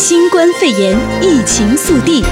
新冠肺炎疫情速递。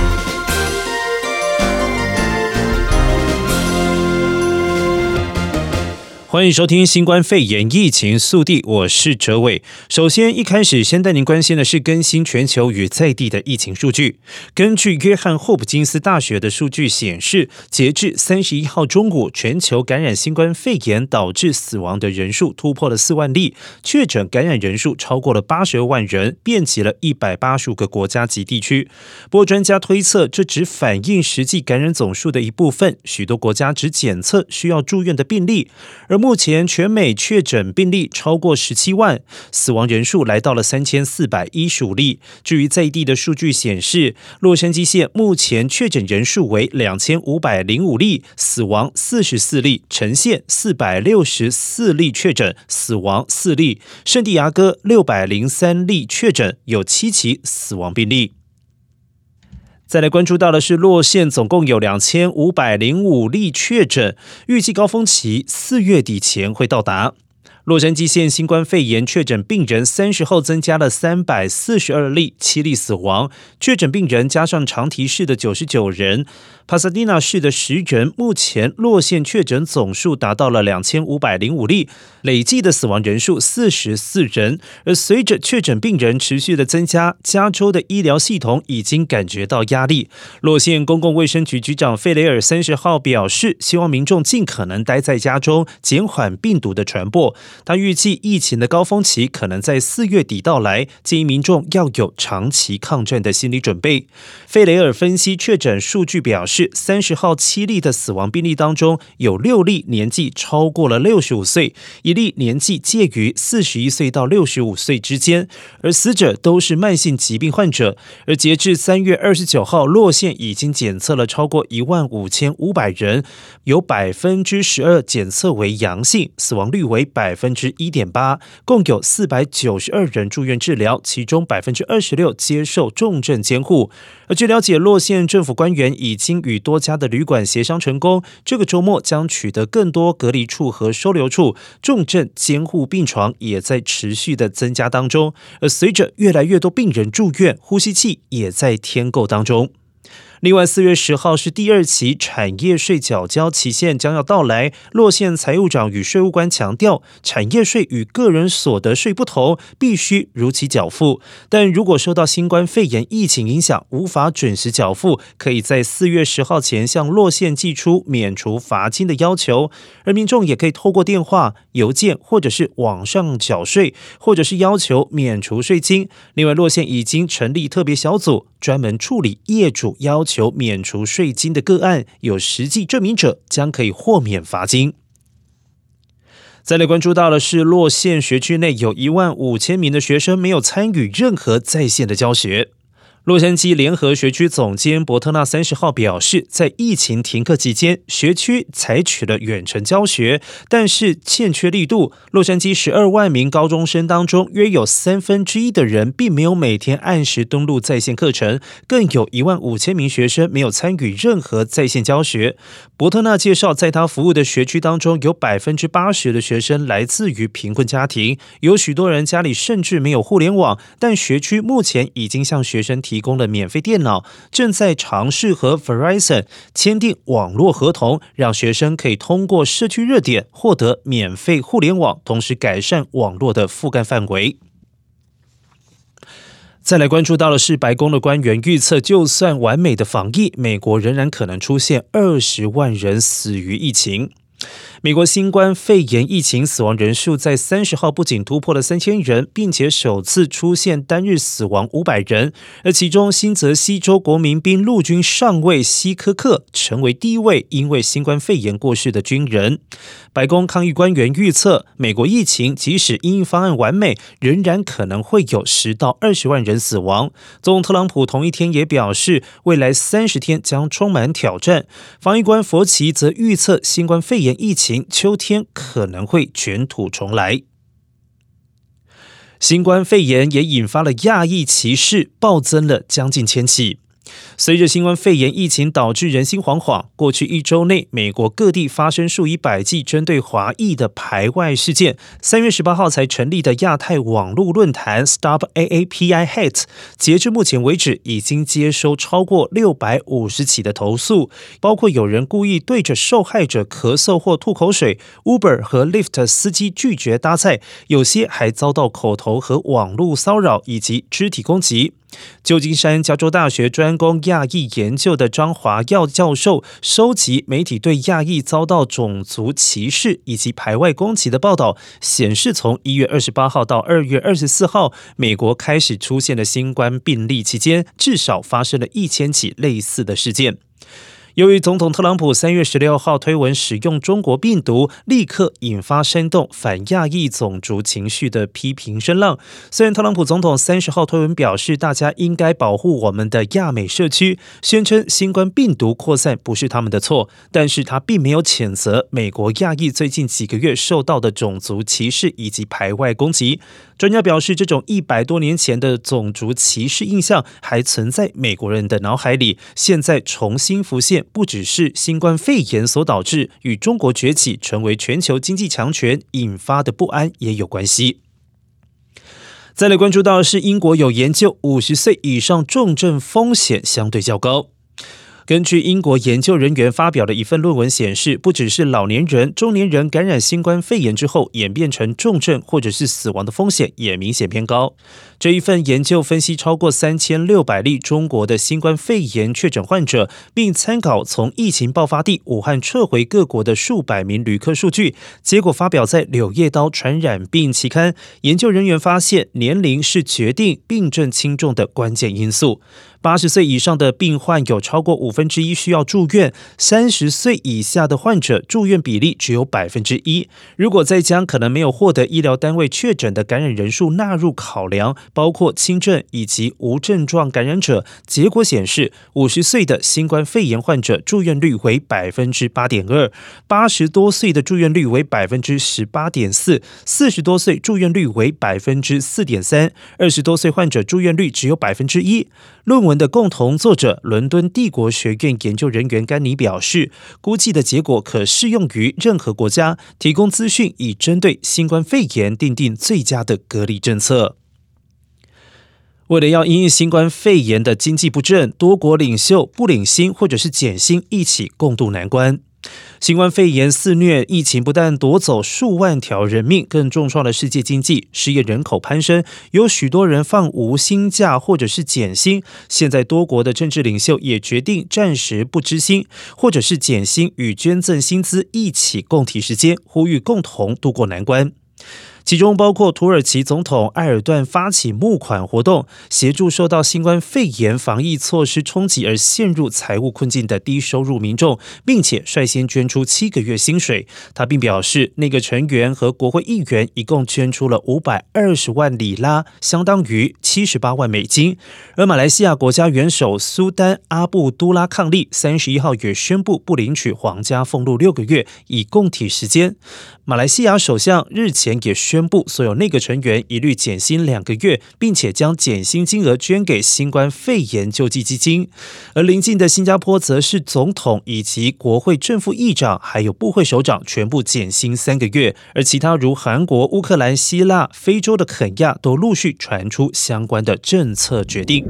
欢迎收听新冠肺炎疫情速递，我是哲伟。首先，一开始先带您关心的是更新全球与在地的疫情数据。根据约翰霍普金斯大学的数据显示，截至三十一号中午，全球感染新冠肺炎导致死亡的人数突破了四万例，确诊感染人数超过了八十万人，遍及了一百八十五个国家及地区。不过，专家推测，这只反映实际感染总数的一部分，许多国家只检测需要住院的病例，而目前全美确诊病例超过十七万，死亡人数来到了三千四百一十五例。至于在地的数据显示，洛杉矶县目前确诊人数为两千五百零五例，死亡四十四例；呈现四百六十四例确诊，死亡四例；圣地牙哥六百零三例确诊，有七起死亡病例。再来关注到的是，洛县总共有两千五百零五例确诊，预计高峰期四月底前会到达。洛杉矶县新冠肺炎确诊病人三十号增加了三百四十二例，七例死亡。确诊病人加上长堤市的九十九人，帕萨迪纳市的十人。目前洛县确诊总数达到了两千五百零五例，累计的死亡人数四十四人。而随着确诊病人持续的增加，加州的医疗系统已经感觉到压力。洛县公共卫生局局长费雷尔三十号表示，希望民众尽可能待在家中，减缓病毒的传播。他预计疫情的高峰期可能在四月底到来，建议民众要有长期抗战的心理准备。费雷尔分析确诊数据表示，三十号七例的死亡病例当中，有六例年纪超过了六十五岁，一例年纪介于四十一岁到六十五岁之间，而死者都是慢性疾病患者。而截至三月二十九号，洛县已经检测了超过一万五千五百人，有百分之十二检测为阳性，死亡率为百分。分之一点八，共有四百九十二人住院治疗，其中百分之二十六接受重症监护。而据了解，洛县政府官员已经与多家的旅馆协商成功，这个周末将取得更多隔离处和收留处，重症监护病床也在持续的增加当中。而随着越来越多病人住院，呼吸器也在添购当中。另外，四月十号是第二期产业税缴交期限将要到来。洛县财务长与税务官强调，产业税与个人所得税不同，必须如期缴付。但如果受到新冠肺炎疫情影响，无法准时缴付，可以在四月十号前向洛县寄出免除罚金的要求。而民众也可以透过电话、邮件或者是网上缴税，或者是要求免除税金。另外，洛县已经成立特别小组，专门处理业主要求免除税金的个案，有实际证明者将可以豁免罚金。再来关注到的是，洛县学区内有一万五千名的学生没有参与任何在线的教学。洛杉矶联合学区总监伯特纳三十号表示，在疫情停课期间，学区采取了远程教学，但是欠缺力度。洛杉矶十二万名高中生当中，约有三分之一的人并没有每天按时登录在线课程，更有一万五千名学生没有参与任何在线教学。伯特纳介绍，在他服务的学区当中，有百分之八十的学生来自于贫困家庭，有许多人家里甚至没有互联网，但学区目前已经向学生提。提供了免费电脑，正在尝试和 Verizon 签订网络合同，让学生可以通过社区热点获得免费互联网，同时改善网络的覆盖范围。再来关注到的是，白宫的官员预测，就算完美的防疫，美国仍然可能出现二十万人死于疫情。美国新冠肺炎疫情死亡人数在三十号不仅突破了三千人，并且首次出现单日死亡五百人。而其中，新泽西州国民兵陆军上尉希科克成为第一位因为新冠肺炎过世的军人。白宫抗疫官员预测，美国疫情即使因应方案完美，仍然可能会有十到二十万人死亡。总统特朗普同一天也表示，未来三十天将充满挑战。防疫官佛奇则预测，新冠肺炎疫情。秋天可能会卷土重来。新冠肺炎也引发了亚裔歧视，暴增了将近千起。随着新冠肺炎疫情导致人心惶惶，过去一周内，美国各地发生数以百计针对华裔的排外事件。三月十八号才成立的亚太网络论坛 Stop AAPI Hate，截至目前为止，已经接收超过六百五十起的投诉，包括有人故意对着受害者咳嗽或吐口水，Uber 和 Lyft 司机拒绝搭载，有些还遭到口头和网络骚扰以及肢体攻击。旧金山加州大学专攻亚裔研究的张华耀教授收集媒体对亚裔遭到种族歧视以及排外攻击的报道，显示从一月二十八号到二月二十四号，美国开始出现的新冠病例期间，至少发生了一千起类似的事件。由于总统特朗普三月十六号推文使用中国病毒，立刻引发煽动反亚裔种族情绪的批评声浪。虽然特朗普总统三十号推文表示大家应该保护我们的亚美社区，宣称新冠病毒扩散不是他们的错，但是他并没有谴责美国亚裔最近几个月受到的种族歧视以及排外攻击。专家表示，这种一百多年前的种族歧视印象还存在美国人的脑海里，现在重新浮现，不只是新冠肺炎所导致，与中国崛起成为全球经济强权引发的不安也有关系。再来关注到是，英国有研究，五十岁以上重症风险相对较高。根据英国研究人员发表的一份论文显示，不只是老年人、中年人感染新冠肺炎之后演变成重症或者是死亡的风险也明显偏高。这一份研究分析超过三千六百例中国的新冠肺炎确诊患者，并参考从疫情爆发地武汉撤回各国的数百名旅客数据，结果发表在《柳叶刀传染病期刊》。研究人员发现，年龄是决定病症轻重的关键因素。八十岁以上的病患有超过五分之一需要住院，三十岁以下的患者住院比例只有百分之一。如果再将可能没有获得医疗单位确诊的感染人数纳入考量，包括轻症以及无症状感染者，结果显示，五十岁的新冠肺炎患者住院率为百分之八点二，八十多岁的住院率为百分之十八点四，四十多岁住院率为百分之四点三，二十多岁患者住院率只有百分之一。论文的共同作者，伦敦帝国学院研究人员甘尼表示，估计的结果可适用于任何国家，提供资讯以针对新冠肺炎订定最佳的隔离政策。为了要因应新冠肺炎的经济不振，多国领袖不领薪或者是减薪，一起共度难关。新冠肺炎肆虐，疫情不但夺走数万条人命，更重创了世界经济，失业人口攀升，有许多人放无薪假或者是减薪。现在多国的政治领袖也决定暂时不支薪，或者是减薪与捐赠薪资一起共提时间，呼吁共同度过难关。其中包括土耳其总统埃尔段发起募款活动，协助受到新冠肺炎防疫措施冲击而陷入财务困境的低收入民众，并且率先捐出七个月薪水。他并表示，内阁成员和国会议员一共捐出了五百二十万里拉，相当于七十八万美金。而马来西亚国家元首苏丹阿布都拉抗力三十一号也宣布不领取皇家俸禄六个月，以供体时间。马来西亚首相日前也宣宣布，所有内阁成员一律减薪两个月，并且将减薪金额捐给新冠肺炎救济基金。而邻近的新加坡，则是总统以及国会正副议长，还有部会首长全部减薪三个月。而其他如韩国、乌克兰、希腊、非洲的肯亚，都陆续传出相关的政策决定。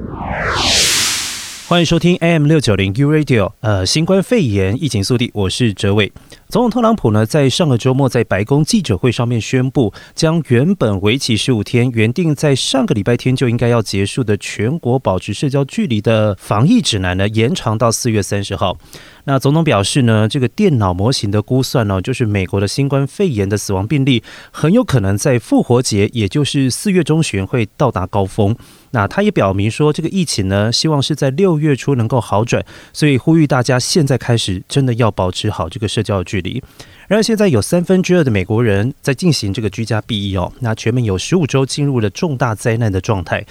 欢迎收听 AM 六九零 U Radio，呃，新冠肺炎疫情速递，我是哲伟。总统特朗普呢，在上个周末在白宫记者会上面宣布，将原本为期十五天、原定在上个礼拜天就应该要结束的全国保持社交距离的防疫指南呢，延长到四月三十号。那总统表示呢，这个电脑模型的估算呢，就是美国的新冠肺炎的死亡病例很有可能在复活节，也就是四月中旬会到达高峰。那他也表明说，这个疫情呢，希望是在六月初能够好转，所以呼吁大家现在开始真的要保持好这个社交距距离。然而，现在有三分之二的美国人在进行这个居家避疫哦，那全美有十五州进入了重大灾难的状态。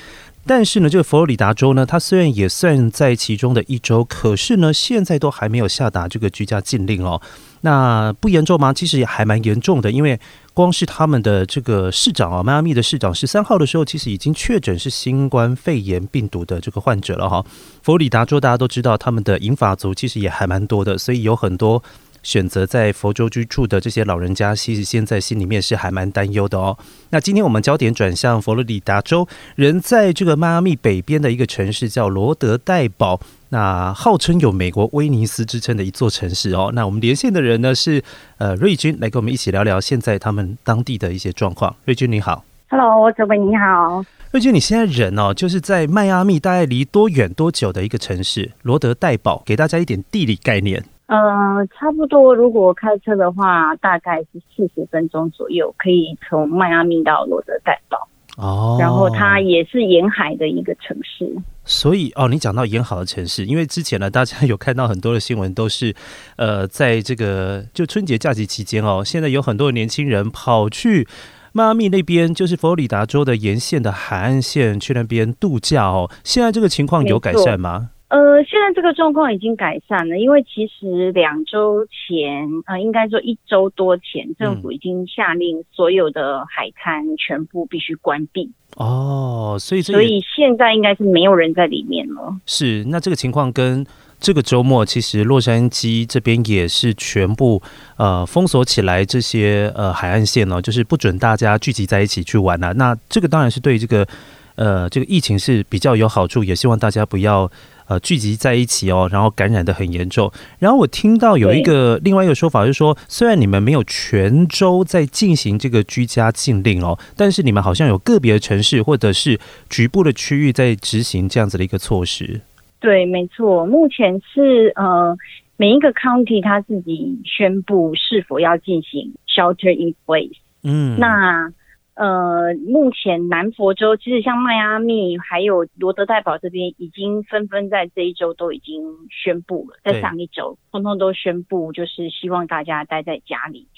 但是呢，这个佛罗里达州呢，它虽然也算在其中的一周，可是呢，现在都还没有下达这个居家禁令哦。那不严重吗？其实也还蛮严重的，因为光是他们的这个市长啊，迈阿密的市长十三号的时候，其实已经确诊是新冠肺炎病毒的这个患者了哈。佛罗里达州大家都知道，他们的银发族其实也还蛮多的，所以有很多。选择在佛州居住的这些老人家，其实现在心里面是还蛮担忧的哦。那今天我们焦点转向佛罗里达州，人在这个迈阿密北边的一个城市叫罗德代堡，那号称有美国威尼斯之称的一座城市哦。那我们连线的人呢是呃瑞军，来跟我们一起聊聊现在他们当地的一些状况。瑞军你好，Hello，哲伟你好。瑞军你现在人哦，就是在迈阿密大概离多远多久的一个城市罗德代堡，给大家一点地理概念。呃，差不多，如果开车的话，大概是四十分钟左右，可以从迈阿密到罗德代堡。哦，然后它也是沿海的一个城市。所以哦，你讲到沿海的城市，因为之前呢，大家有看到很多的新闻，都是 呃，在这个就春节假期期间哦，现在有很多的年轻人跑去迈阿密那边，就是佛罗里达州的沿线的海岸线去那边度假哦。现在这个情况有改善吗？呃，现在这个状况已经改善了，因为其实两周前，呃，应该说一周多前，政府已经下令所有的海滩全部必须关闭。哦，所以所以现在应该是没有人在里面了。是，那这个情况跟这个周末，其实洛杉矶这边也是全部呃封锁起来这些呃海岸线呢，就是不准大家聚集在一起去玩啊。那这个当然是对这个呃这个疫情是比较有好处，也希望大家不要。呃，聚集在一起哦，然后感染的很严重。然后我听到有一个另外一个说法，就是说，虽然你们没有全州在进行这个居家禁令哦，但是你们好像有个别的城市或者是局部的区域在执行这样子的一个措施。对，没错，目前是呃每一个 county 他自己宣布是否要进行 shelter in place。嗯，那。呃，目前南佛州其实像迈阿密还有罗德代堡这边，已经纷纷在这一周都已经宣布了，在上一周通通都宣布，就是希望大家待在家里。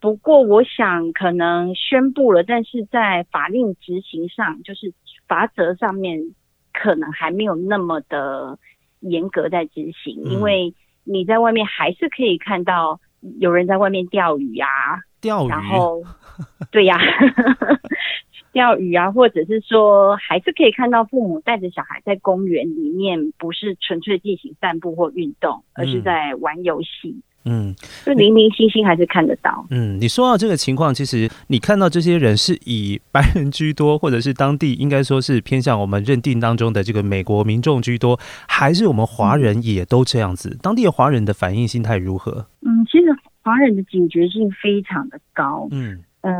不过，我想可能宣布了，但是在法令执行上，就是罚则上面可能还没有那么的严格在执行，因为你在外面还是可以看到有人在外面钓鱼啊。钓鱼，然后，对呀，钓鱼啊，或者是说，还是可以看到父母带着小孩在公园里面，不是纯粹进行散步或运动，而是在玩游戏。嗯，就零零星星还是看得到。嗯，你说到这个情况，其实你看到这些人是以白人居多，或者是当地应该说是偏向我们认定当中的这个美国民众居多，还是我们华人也都这样子？当地的华人的反应心态如何？嗯，其实。华人的警觉性非常的高。嗯，呃，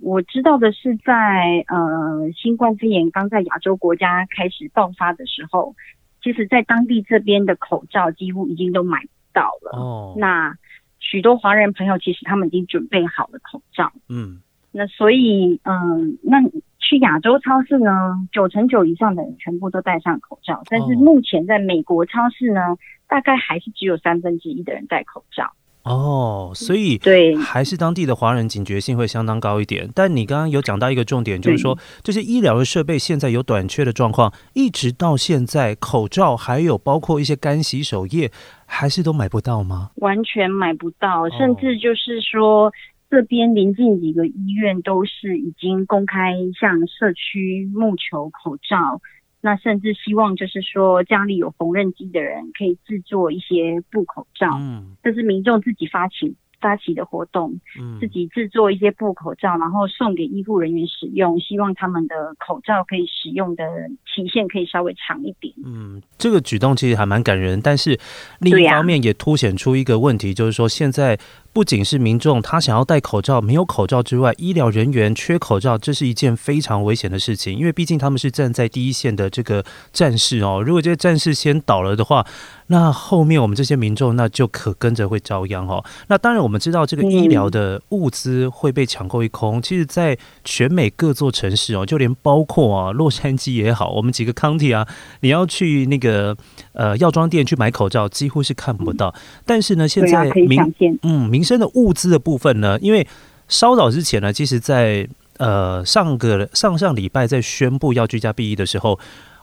我知道的是在，在呃新冠肺炎刚在亚洲国家开始爆发的时候，其实，在当地这边的口罩几乎已经都买不到了。哦，那许多华人朋友其实他们已经准备好了口罩。嗯，那所以，嗯、呃，那去亚洲超市呢，九成九以上的人全部都戴上口罩，但是目前在美国超市呢，大概还是只有三分之一的人戴口罩。哦，所以对，还是当地的华人警觉性会相当高一点。但你刚刚有讲到一个重点，就是说这些医疗的设备现在有短缺的状况，一直到现在，口罩还有包括一些干洗手液，还是都买不到吗？完全买不到，甚至就是说，这边临近几个医院都是已经公开向社区募求口罩。那甚至希望就是说，家里有缝纫机的人可以制作一些布口罩，嗯，这是民众自己发起发起的活动，嗯，自己制作一些布口罩，然后送给医护人员使用，希望他们的口罩可以使用的期限可以稍微长一点。嗯，这个举动其实还蛮感人，但是另一方面也凸显出一个问题，就是说现在。不仅是民众他想要戴口罩，没有口罩之外，医疗人员缺口罩，这是一件非常危险的事情。因为毕竟他们是站在第一线的这个战士哦。如果这些战士先倒了的话，那后面我们这些民众那就可跟着会遭殃哦。那当然我们知道这个医疗的物资会被抢购一空。其实，在全美各座城市哦，就连包括啊洛杉矶也好，我们几个 county 啊，你要去那个呃药妆店去买口罩，几乎是看不到。但是呢，现在民嗯民民生的物资的部分呢，因为稍早之前呢，其实在呃上个上上礼拜在宣布要居家避疫的时候，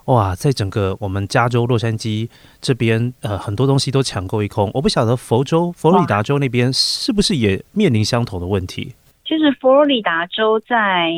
哇，在整个我们加州洛杉矶这边，呃，很多东西都抢购一空。我不晓得佛州佛罗里达州那边是不是也面临相同的问题？其实佛罗里达州在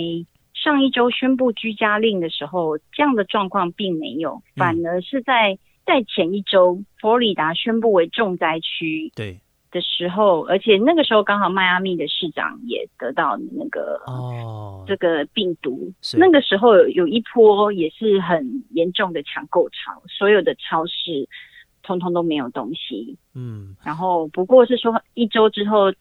上一周宣布居家令的时候，这样的状况并没有，反而是在在前一周，佛罗里达宣布为重灾区。对。的时候，而且那个时候刚好迈阿密的市长也得到那个哦这个病毒，那个时候有有一波也是很严重的抢购潮，所有的超市通通都没有东西。嗯，然后不过是说一周之后，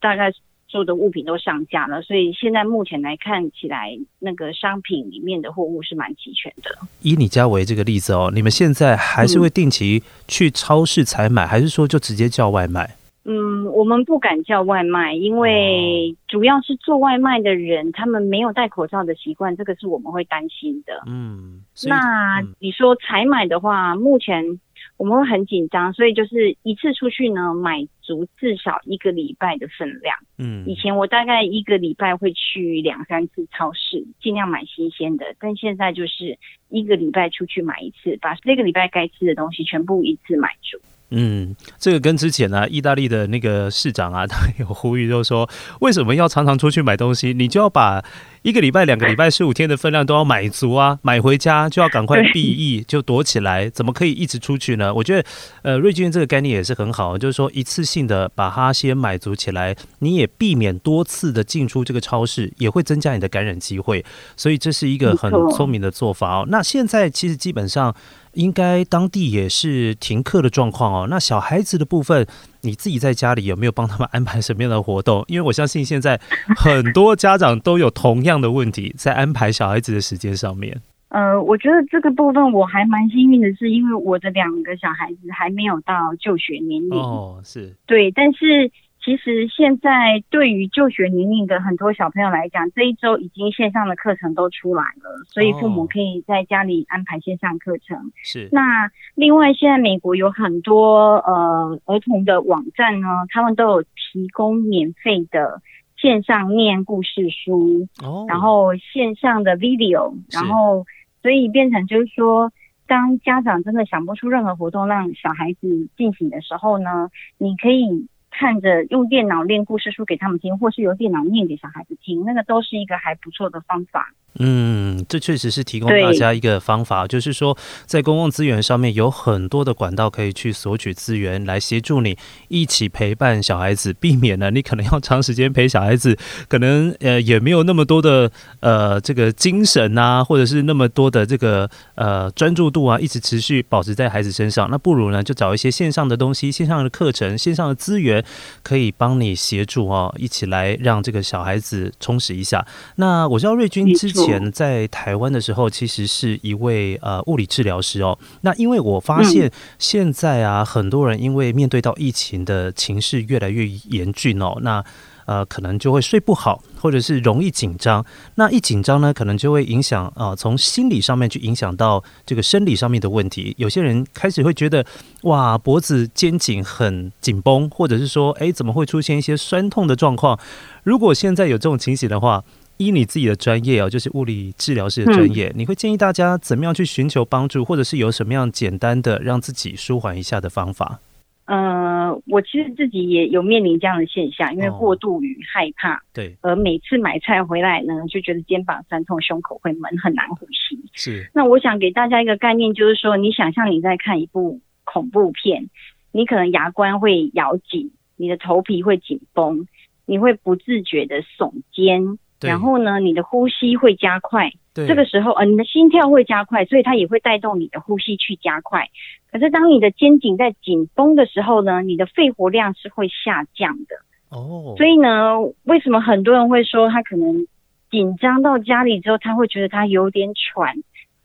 大概所有的物品都上架了，所以现在目前来看起来，那个商品里面的货物是蛮齐全的。以你家为这个例子哦，你们现在还是会定期去超市采买，嗯、还是说就直接叫外卖？嗯，我们不敢叫外卖，因为主要是做外卖的人，他们没有戴口罩的习惯，这个是我们会担心的。嗯，那你说采买的话，目前我们会很紧张，所以就是一次出去呢，买足至少一个礼拜的分量。嗯，以前我大概一个礼拜会去两三次超市，尽量买新鲜的，但现在就是一个礼拜出去买一次，把这个礼拜该吃的东西全部一次买足。嗯，这个跟之前呢、啊，意大利的那个市长啊，他有呼吁，就是说，为什么要常常出去买东西？你就要把一个礼拜、两个礼拜、十五天的分量都要买足啊，买回家就要赶快避疫，就躲起来，怎么可以一直出去呢？我觉得，呃，瑞君这个概念也是很好，就是说一次性的把它先买足起来，你也避免多次的进出这个超市，也会增加你的感染机会，所以这是一个很聪明的做法哦。那现在其实基本上。应该当地也是停课的状况哦。那小孩子的部分，你自己在家里有没有帮他们安排什么样的活动？因为我相信现在很多家长都有同样的问题，在安排小孩子的时间上面。呃，我觉得这个部分我还蛮幸运的，是因为我的两个小孩子还没有到就学年龄哦，是对，但是。其实现在对于就学年龄的很多小朋友来讲，这一周已经线上的课程都出来了，所以父母可以在家里安排线上课程。是。那另外，现在美国有很多呃儿童的网站呢，他们都有提供免费的线上念故事书，哦，然后线上的 video，然后所以变成就是说，当家长真的想不出任何活动让小孩子进行的时候呢，你可以。看着用电脑念故事书给他们听，或是由电脑念给小孩子听，那个都是一个还不错的方法。嗯，这确实是提供大家一个方法，就是说在公共资源上面有很多的管道可以去索取资源，来协助你一起陪伴小孩子，避免了你可能要长时间陪小孩子，可能呃也没有那么多的呃这个精神啊，或者是那么多的这个呃专注度啊，一直持续保持在孩子身上。那不如呢，就找一些线上的东西、线上的课程、线上的资源，可以帮你协助哦，一起来让这个小孩子充实一下。那我知道瑞君之前。前在台湾的时候，其实是一位呃物理治疗师哦。那因为我发现现在啊，很多人因为面对到疫情的情势越来越严峻哦，那呃可能就会睡不好，或者是容易紧张。那一紧张呢，可能就会影响啊，从心理上面去影响到这个生理上面的问题。有些人开始会觉得哇，脖子肩颈很紧绷，或者是说，哎，怎么会出现一些酸痛的状况？如果现在有这种情形的话，依你自己的专业哦，就是物理治疗师的专业，嗯，你会建议大家怎么样去寻求帮助，或者是有什么样简单的让自己舒缓一下的方法？呃，我其实自己也有面临这样的现象，因为过度与害怕，哦，对，而每次买菜回来呢，就觉得肩膀酸痛、胸口会闷、很难呼吸。是，那我想给大家一个概念，就是说，你想象你在看一部恐怖片，你可能牙关会咬紧，你的头皮会紧绷，你会不自觉的耸肩。然后呢，你的呼吸会加快，对，这个时候，呃，你的心跳会加快，所以它也会带动你的呼吸去加快。可是当你的肩颈在紧绷的时候呢，你的肺活量是会下降的。哦，所以呢，为什么很多人会说他可能紧张到家里之后，他会觉得他有点喘？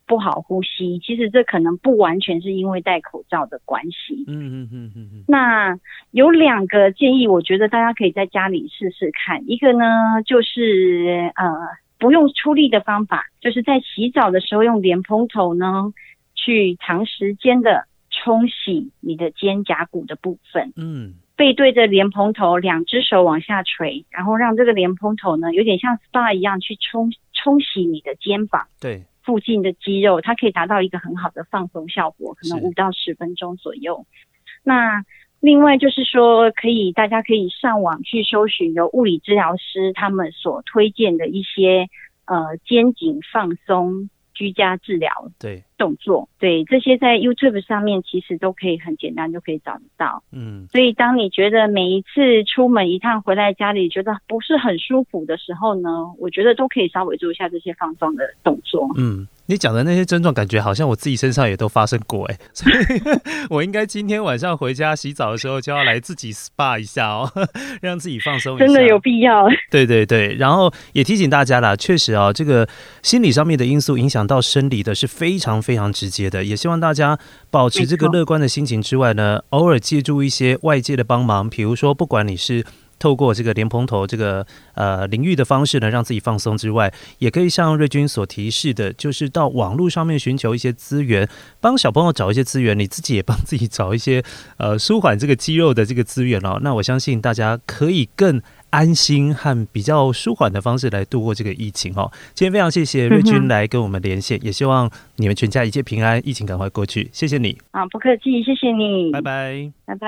不好呼吸，其实这可能不完全是因为戴口罩的关系。嗯嗯嗯嗯嗯。那有两个建议，我觉得大家可以在家里试试看。一个呢，就是呃不用出力的方法，就是在洗澡的时候用莲蓬头呢，去长时间的冲洗你的肩胛骨的部分。嗯。背对着莲蓬头，两只手往下垂，然后让这个莲蓬头呢，有点像 SPA 一样去冲冲洗你的肩膀。对。附近的肌肉，它可以达到一个很好的放松效果，可能五到十分钟左右。那另外就是说，可以大家可以上网去搜寻由物理治疗师他们所推荐的一些呃肩颈放松。居家治疗对动作对，对这些在 YouTube 上面其实都可以很简单就可以找得到。嗯，所以当你觉得每一次出门一趟回来家里觉得不是很舒服的时候呢，我觉得都可以稍微做一下这些放松的动作。嗯。你讲的那些症状，感觉好像我自己身上也都发生过哎，所以 我应该今天晚上回家洗澡的时候就要来自己 SPA 一下哦，让自己放松一下。真的有必要。对对对，然后也提醒大家啦，确实啊，这个心理上面的因素影响到生理的是非常非常直接的，也希望大家保持这个乐观的心情之外呢，偶尔借助一些外界的帮忙，比如说不管你是。透过这个莲蓬头这个呃淋浴的方式呢，让自己放松之外，也可以像瑞军所提示的，就是到网络上面寻求一些资源，帮小朋友找一些资源，你自己也帮自己找一些 呃舒缓这个肌肉的这个资源哦。那我相信大家可以更安心和比较舒缓的方式来度过这个疫情哦。今天非常谢谢瑞军来跟我们连线，嗯、也希望你们全家一切平安，疫情赶快过去。谢谢你啊，不客气，谢谢你，拜拜，拜拜。